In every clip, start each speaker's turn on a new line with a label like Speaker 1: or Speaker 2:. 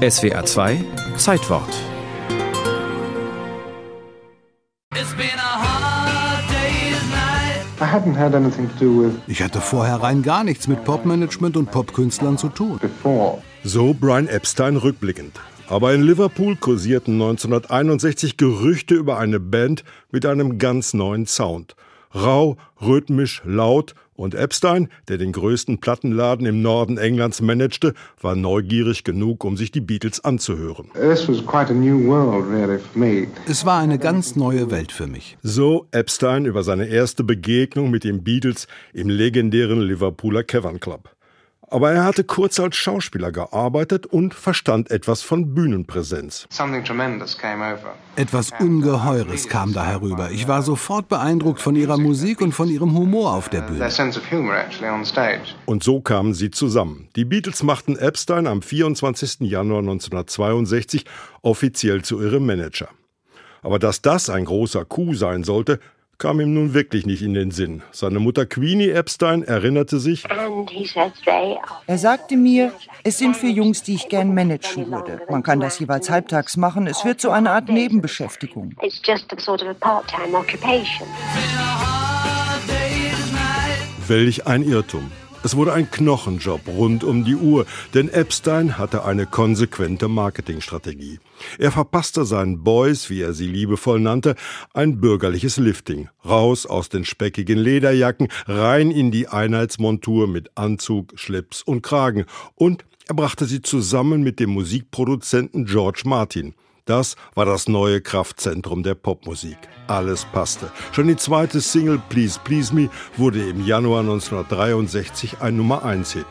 Speaker 1: SWR 2 Zeitwort.
Speaker 2: Ich hatte vorher rein gar nichts mit Popmanagement und Popkünstlern zu tun.
Speaker 3: So Brian Epstein rückblickend. Aber in Liverpool kursierten 1961 Gerüchte über eine Band mit einem ganz neuen Sound. Rau, rhythmisch, laut und Epstein, der den größten Plattenladen im Norden Englands managte, war neugierig genug, um sich die Beatles anzuhören.
Speaker 2: Es war eine ganz neue Welt für mich.
Speaker 3: So Epstein über seine erste Begegnung mit den Beatles im legendären Liverpooler Cavern Club. Aber er hatte kurz als Schauspieler gearbeitet und verstand etwas von Bühnenpräsenz.
Speaker 2: Etwas Ungeheures kam da herüber. Ich war sofort beeindruckt von ihrer Musik und von ihrem Humor auf der Bühne.
Speaker 3: Und so kamen sie zusammen. Die Beatles machten Epstein am 24. Januar 1962 offiziell zu ihrem Manager. Aber dass das ein großer Coup sein sollte, kam ihm nun wirklich nicht in den Sinn. Seine Mutter Queenie Epstein erinnerte sich.
Speaker 4: Er sagte mir, es sind für Jungs, die ich gern managen würde. Man kann das jeweils halbtags machen. Es wird so eine Art Nebenbeschäftigung.
Speaker 3: Welch ein Irrtum. Es wurde ein Knochenjob rund um die Uhr, denn Epstein hatte eine konsequente Marketingstrategie. Er verpasste seinen Boys, wie er sie liebevoll nannte, ein bürgerliches Lifting. Raus aus den speckigen Lederjacken, rein in die Einheitsmontur mit Anzug, Schlips und Kragen. Und er brachte sie zusammen mit dem Musikproduzenten George Martin. Das war das neue Kraftzentrum der Popmusik. Alles passte. Schon die zweite Single Please Please Me wurde im Januar 1963 ein Nummer 1 Hit.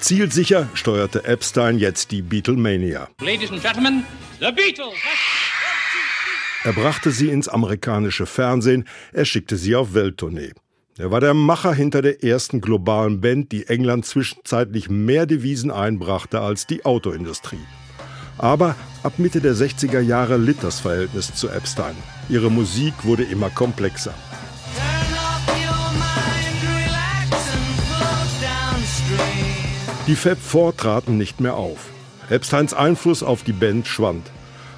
Speaker 3: Zielsicher steuerte Epstein jetzt die Beatlemania. Ladies and Gentlemen, the Beatles! Er brachte sie ins amerikanische Fernsehen, er schickte sie auf Welttournee. Er war der Macher hinter der ersten globalen Band, die England zwischenzeitlich mehr Devisen einbrachte als die Autoindustrie. Aber ab Mitte der 60er Jahre litt das Verhältnis zu Epstein. Ihre Musik wurde immer komplexer. Die Fab Four traten nicht mehr auf. Epsteins Einfluss auf die Band schwand.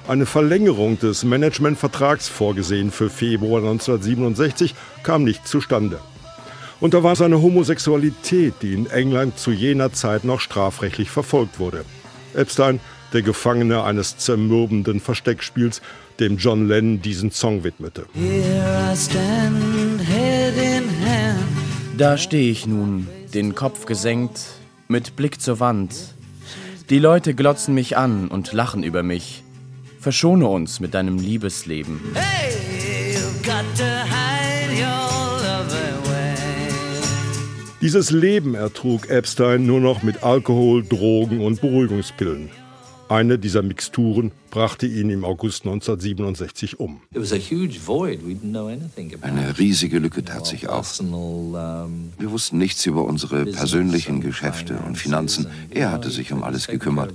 Speaker 3: Eine Verlängerung des Managementvertrags, vorgesehen für Februar 1967, kam nicht zustande. Und da war seine Homosexualität, die in England zu jener Zeit noch strafrechtlich verfolgt wurde. Epstein, der Gefangene eines zermürbenden Versteckspiels, dem John Lennon diesen Song widmete.
Speaker 1: Da stehe ich nun, den Kopf gesenkt, mit Blick zur Wand. Die Leute glotzen mich an und lachen über mich. Verschone uns mit deinem Liebesleben. Hey,
Speaker 3: Dieses Leben ertrug Epstein nur noch mit Alkohol, Drogen und Beruhigungspillen. Eine dieser Mixturen brachte ihn im August 1967 um.
Speaker 5: Eine riesige Lücke tat sich auf. Wir wussten nichts über unsere persönlichen Geschäfte und Finanzen. Er hatte sich um alles gekümmert.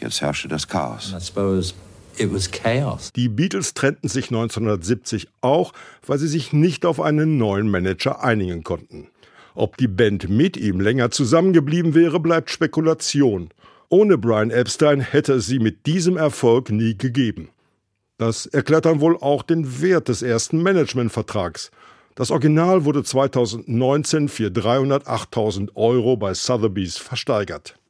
Speaker 5: Jetzt herrschte das Chaos.
Speaker 3: Die Beatles trennten sich 1970 auch, weil sie sich nicht auf einen neuen Manager einigen konnten. Ob die Band mit ihm länger zusammengeblieben wäre, bleibt Spekulation. Ohne Brian Epstein hätte es sie mit diesem Erfolg nie gegeben. Das erklärt dann wohl auch den Wert des ersten Managementvertrags. Das Original wurde 2019 für 308.000 Euro bei Sotheby's versteigert.